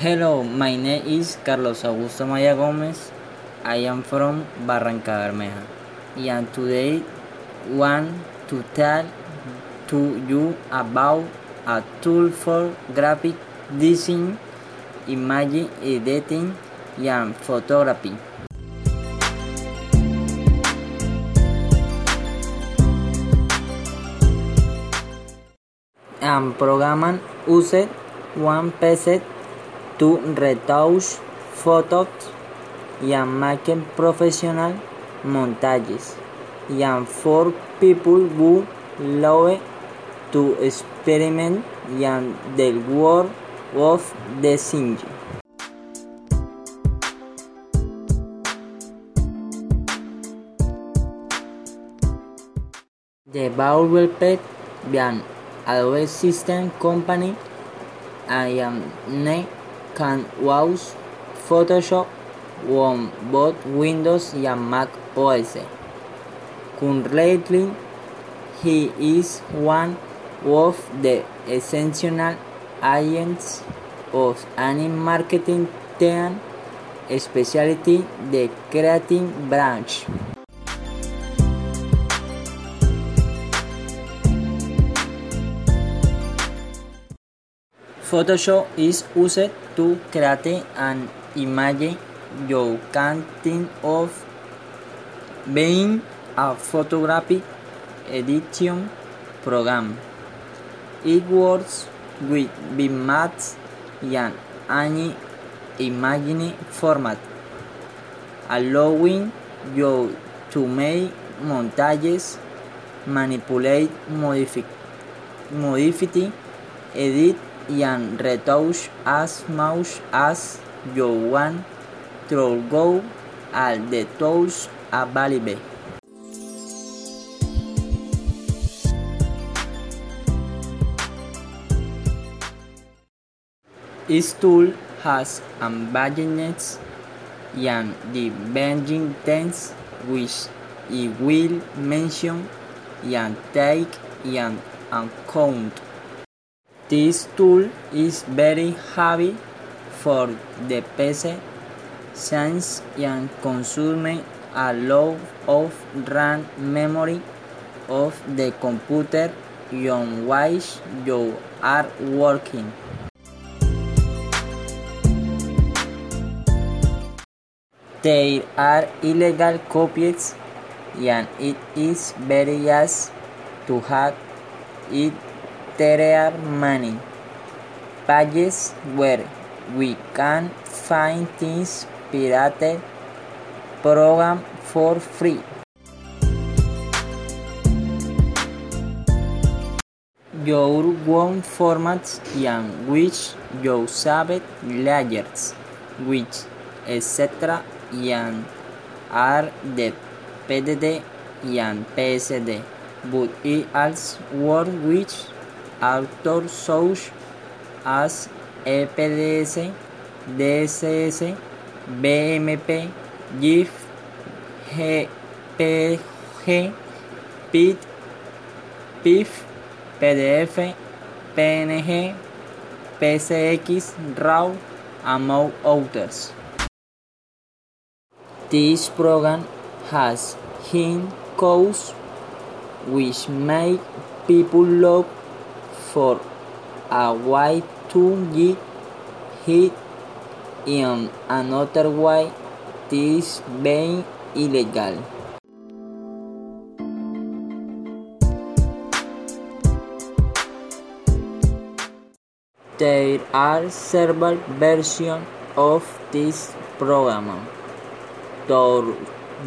Hello, my name is Carlos Augusto Maya Gomez. I am from Barranca Bermeja. And today want to tell to you about a tool for graphic design, image editing, and photography. And program used one PC to retouch photos and make professional montages and for people who love to experiment and the world of design. The Bauer-Pet an Adobe System company I am ne can use Photoshop on both Windows and Mac OS. Currently, he is one of the essential agents of any marketing team, especially the creative branch. Photoshop is used to create an image you can think of being a photographic editing program. It works with bitmaps and any format, allowing you to make montages, manipulate, modify, modify, edit, and retouch as much as through go all the tools available. Each tool has advantages and disadvantages which I will mention and take into account. This tool is very heavy for the PC since it consumes a lot of RAM memory of the computer on which you are working. There are illegal copies and it is very easy to hack it there are many pages where we can find things pirated program for free. Your own formats and which you save layers, which etc. and are the PDD and PSD, but it also works with author such as EPDS, DSS, BMP, GIF, GPG, PIF, PDF, PNG, PCX, RAW, among others. This program has hidden codes which make people look for a way to get hit in another way this being illegal. There are several versions of this program. Through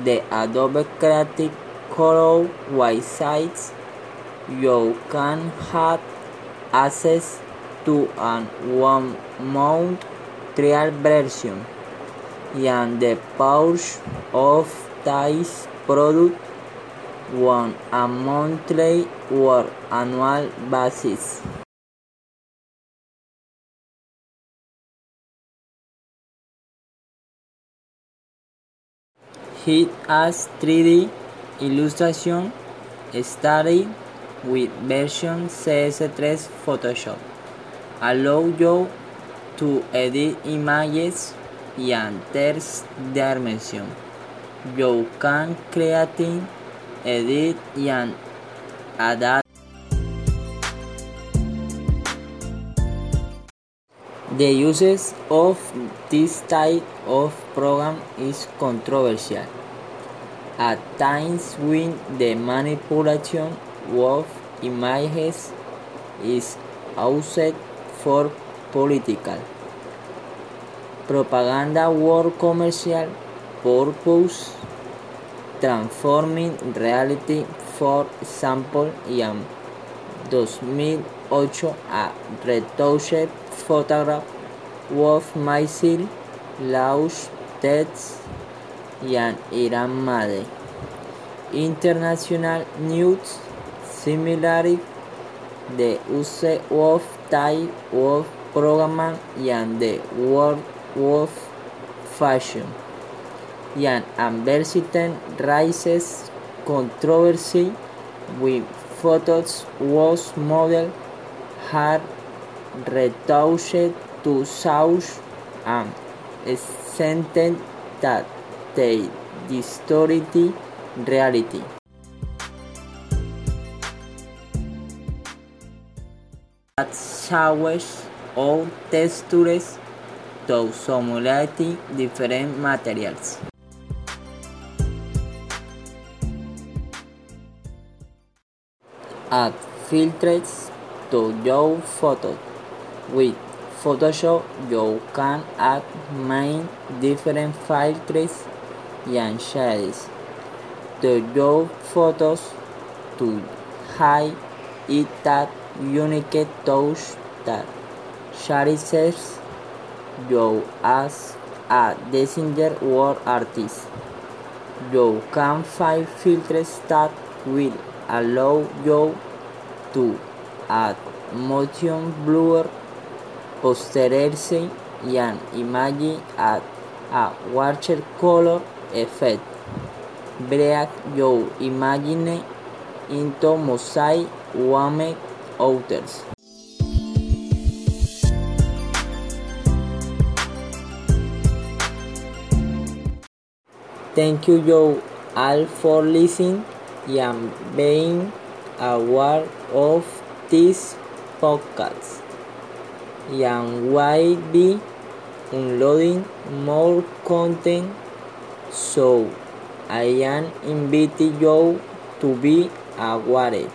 the Adobe Creative Cloud websites, you can have access to an one month trial version and the purchase of this product on a monthly or annual basis. It has 3D illustration starting with version CS3 Photoshop. Allow you to edit images in third dimension. You can create, edit, and adapt. The uses of this type of program is controversial. At times when the manipulation of images is used for political, propaganda or commercial purpose, transforming reality. For example, in 2008 a retouched photograph of myself launched tests in Iran made international news. Similarly, the use of type of program and the word of fashion and advertising raises controversy with photos was model are retouched to such an extent that they distort reality. Shapes or textures to simulate different materials. Add filters to your photo. With Photoshop, you can add many different filters and shades to your photos to hide it that unique touch that charizes you as a designer or artist. You can find filters that will allow you to add motion blur, posterize an image at a water color effect, break your image into mosaic one Thank you you all for listening and being aware of this podcast. And will be uploading more content so I am inviting you to be aware.